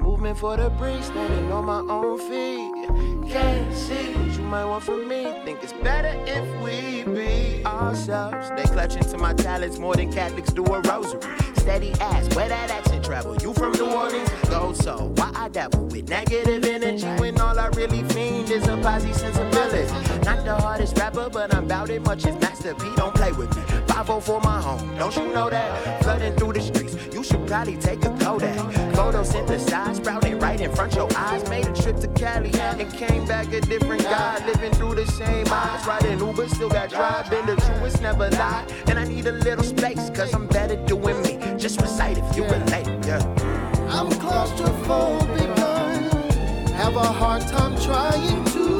movement for the breeze, standing on my own feet. Can't see what you might want from me. Think it's better if we be ourselves. They clutch into my talents more than Catholics do a rosary. Steady ass, where that accent travel? You from New Orleans? Go so. Why I dabble with negative energy when all I really fiend is a posse sensibility? Not the hardest rapper, but I'm bout it much as Master P. Don't play with me. 5 for my home, don't you know that? Flooding through the streets, you should probably take a Kodak. Photosynthesized, sprouting right in front your eyes. Made a trip to Cali and came back a different guy. Living through the same eyes, riding Uber, still got drive. Been the truest, never lie. And I need a little space, cause I'm better doing me. Just recite if you relate, yeah. I'm claustrophobic. Have a hard time trying to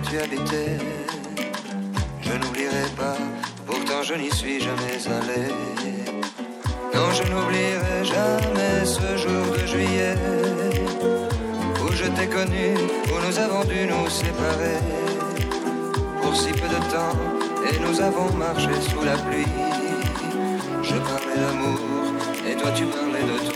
tu habitais. Je n'oublierai pas, pourtant je n'y suis jamais allé. Non, je n'oublierai jamais ce jour de juillet où je t'ai connu, où nous avons dû nous séparer pour si peu de temps et nous avons marché sous la pluie. Je parlais d'amour et toi tu parlais de toi.